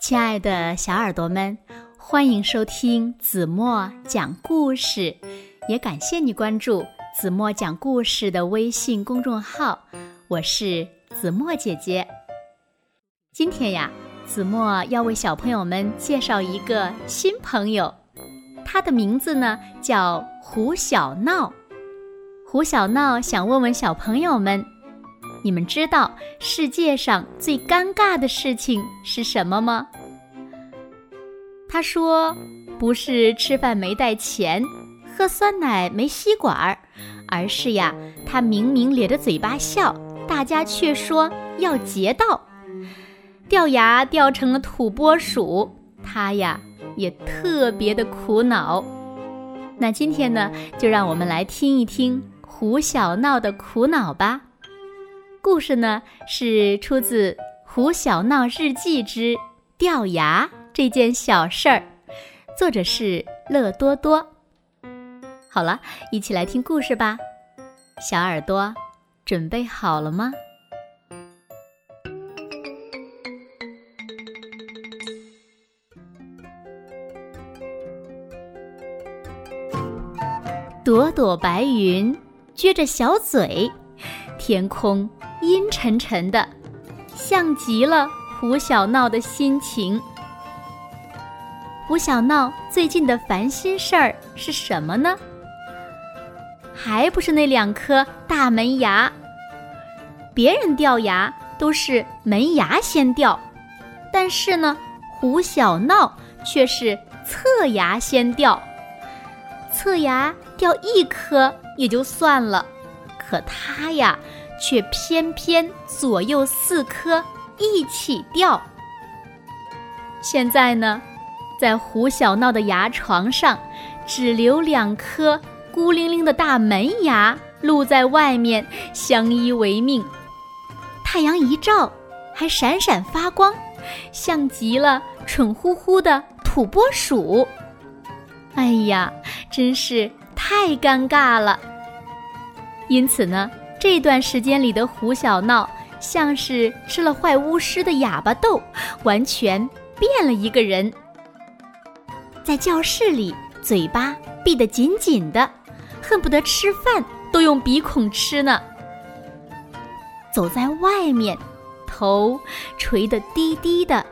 亲爱的小耳朵们，欢迎收听子墨讲故事，也感谢你关注子墨讲故事的微信公众号。我是子墨姐姐。今天呀，子墨要为小朋友们介绍一个新朋友，他的名字呢叫胡小闹。胡小闹想问问小朋友们。你们知道世界上最尴尬的事情是什么吗？他说：“不是吃饭没带钱，喝酸奶没吸管儿，而是呀，他明明咧着嘴巴笑，大家却说要劫道，掉牙掉成了土拨鼠，他呀也特别的苦恼。那今天呢，就让我们来听一听胡小闹的苦恼吧。”故事呢是出自《胡小闹日记之掉牙这件小事儿》，作者是乐多多。好了，一起来听故事吧，小耳朵准备好了吗？朵朵白云撅着小嘴，天空。阴沉沉的，像极了胡小闹的心情。胡小闹最近的烦心事儿是什么呢？还不是那两颗大门牙。别人掉牙都是门牙先掉，但是呢，胡小闹却是侧牙先掉。侧牙掉一颗也就算了，可他呀。却偏偏左右四颗一起掉。现在呢，在胡小闹的牙床上，只留两颗孤零零的大门牙露在外面，相依为命。太阳一照，还闪闪发光，像极了蠢乎乎的土拨鼠。哎呀，真是太尴尬了。因此呢。这段时间里的胡小闹像是吃了坏巫师的哑巴豆，完全变了一个人。在教室里，嘴巴闭得紧紧的，恨不得吃饭都用鼻孔吃呢。走在外面，头垂得低低的，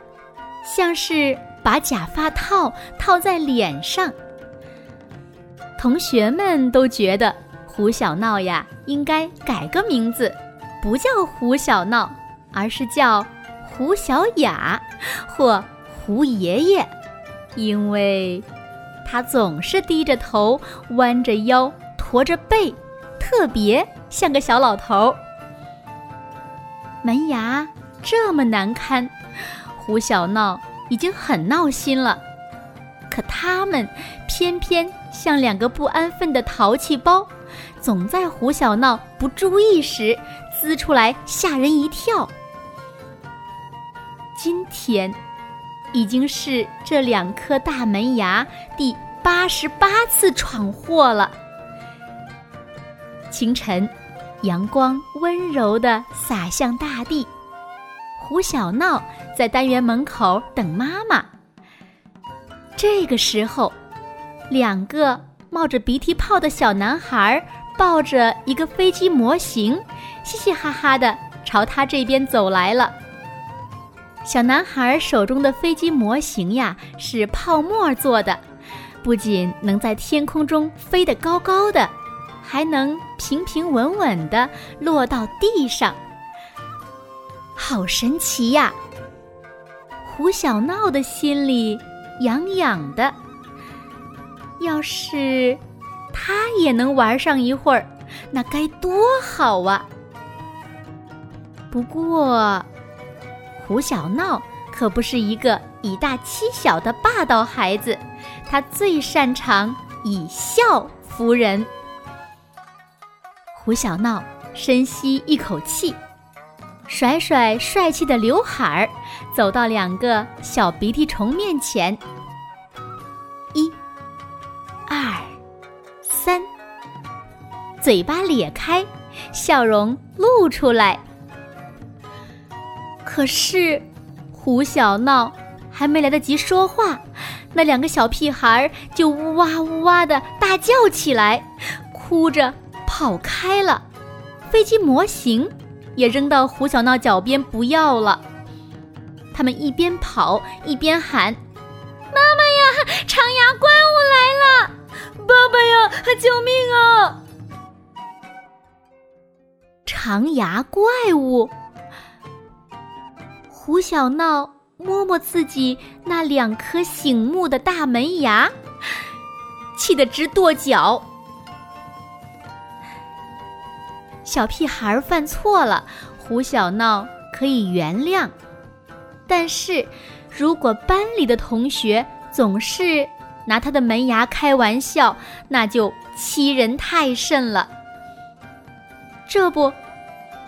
像是把假发套套在脸上。同学们都觉得。胡小闹呀，应该改个名字，不叫胡小闹，而是叫胡小雅或胡爷爷，因为他总是低着头、弯着腰、驼着背，特别像个小老头。门牙这么难堪，胡小闹已经很闹心了，可他们偏偏像两个不安分的淘气包。总在胡小闹不注意时滋出来吓人一跳。今天已经是这两颗大门牙第八十八次闯祸了。清晨，阳光温柔地洒向大地。胡小闹在单元门口等妈妈。这个时候，两个冒着鼻涕泡的小男孩。抱着一个飞机模型，嘻嘻哈哈的朝他这边走来了。小男孩手中的飞机模型呀，是泡沫做的，不仅能在天空中飞得高高的，还能平平稳稳的落到地上，好神奇呀！胡小闹的心里痒痒的，要是……他也能玩上一会儿，那该多好啊！不过，胡小闹可不是一个以大欺小的霸道孩子，他最擅长以笑服人。胡小闹深吸一口气，甩甩帅气的刘海儿，走到两个小鼻涕虫面前。嘴巴咧开，笑容露出来。可是，胡小闹还没来得及说话，那两个小屁孩就呜哇呜哇的大叫起来，哭着跑开了。飞机模型也扔到胡小闹脚边不要了。他们一边跑一边喊：“妈妈呀，长牙怪物来了！爸爸呀，救命啊！”长牙怪物，胡小闹摸摸自己那两颗醒目的大门牙，气得直跺脚。小屁孩犯错了，胡小闹可以原谅，但是如果班里的同学总是拿他的门牙开玩笑，那就欺人太甚了。这不，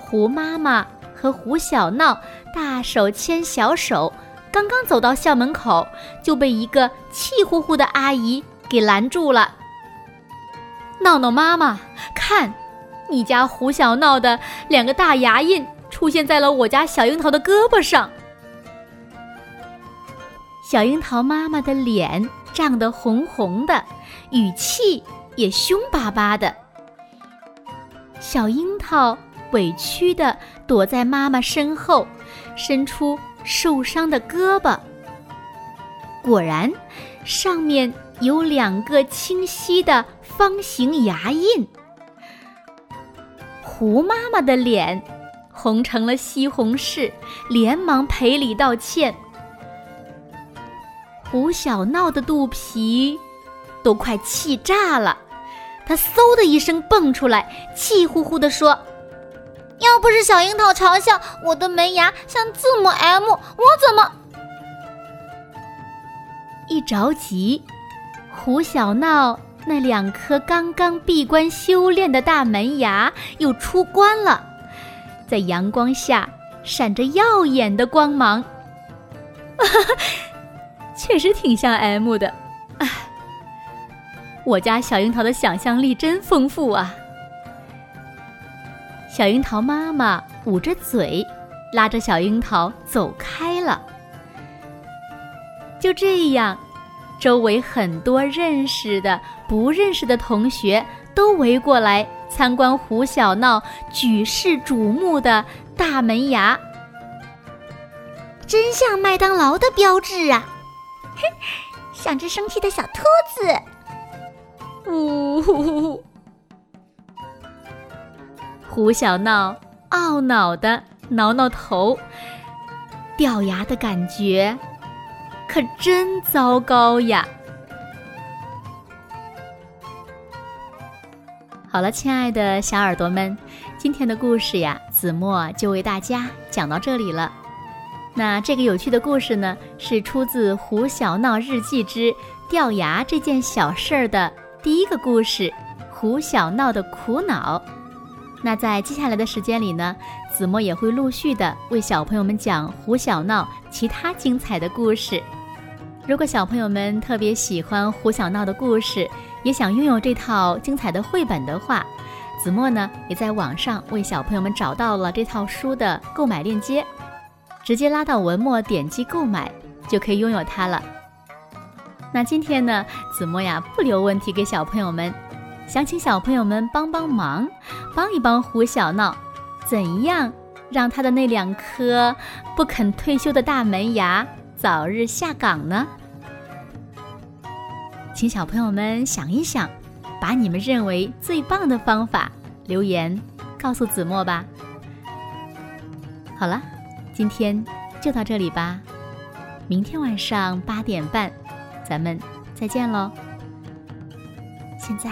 胡妈妈和胡小闹大手牵小手，刚刚走到校门口，就被一个气呼呼的阿姨给拦住了。闹闹妈妈，看。你家胡小闹的两个大牙印出现在了我家小樱桃的胳膊上，小樱桃妈妈的脸涨得红红的，语气也凶巴巴的。小樱桃委屈的躲在妈妈身后，伸出受伤的胳膊。果然，上面有两个清晰的方形牙印。胡妈妈的脸红成了西红柿，连忙赔礼道歉。胡小闹的肚皮都快气炸了，他嗖的一声蹦出来，气呼呼地说：“要不是小樱桃嘲笑我的门牙像字母 M，我怎么……”一着急，胡小闹。那两颗刚刚闭关修炼的大门牙又出关了，在阳光下闪着耀眼的光芒，哈 哈确实挺像 M 的。我家小樱桃的想象力真丰富啊！小樱桃妈妈捂着嘴，拉着小樱桃走开了。就这样。周围很多认识的、不认识的同学都围过来参观胡小闹举世瞩目的大门牙，真像麦当劳的标志啊！哼，像只生气的小兔子。呜呼呼呼！胡小闹懊恼的挠挠头，掉牙的感觉。可真糟糕呀！好了，亲爱的小耳朵们，今天的故事呀，子墨就为大家讲到这里了。那这个有趣的故事呢，是出自《胡小闹日记之掉牙这件小事儿》的第一个故事——胡小闹的苦恼。那在接下来的时间里呢，子墨也会陆续的为小朋友们讲胡小闹其他精彩的故事。如果小朋友们特别喜欢胡小闹的故事，也想拥有这套精彩的绘本的话，子墨呢也在网上为小朋友们找到了这套书的购买链接，直接拉到文末点击购买就可以拥有它了。那今天呢，子墨呀不留问题给小朋友们，想请小朋友们帮帮忙，帮一帮胡小闹，怎样让他的那两颗不肯退休的大门牙早日下岗呢？请小朋友们想一想，把你们认为最棒的方法留言告诉子墨吧。好了，今天就到这里吧，明天晚上八点半，咱们再见喽。现在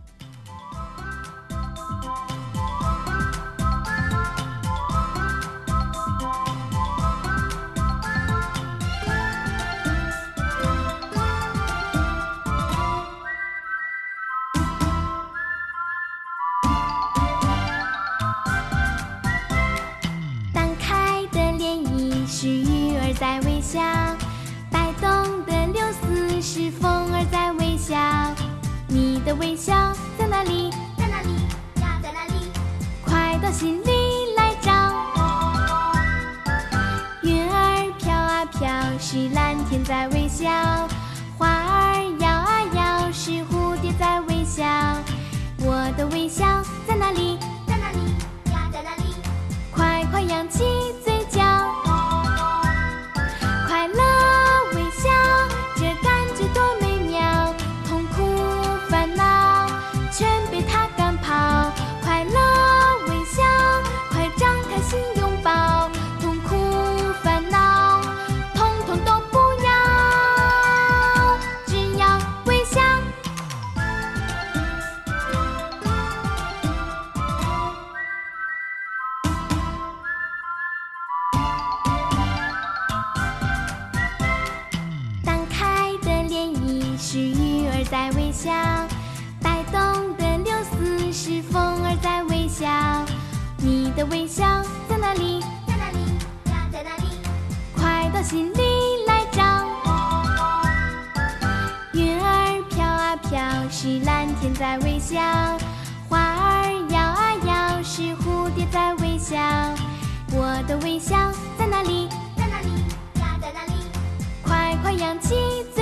在微笑，摆动的柳丝是风儿在微笑。你的微笑在哪里？在哪里呀？在哪里？快到心里来找。云儿飘啊飘，是蓝天在微笑；花儿摇啊摇，是蝴蝶在微笑。我的微笑微笑在哪里？在哪里呀？在哪里？快到心里来找。云儿飘啊飘，是蓝天在微笑；花儿摇啊摇，是蝴蝶在微笑。我的微笑在哪里？在哪里呀？在哪里？快快扬起嘴。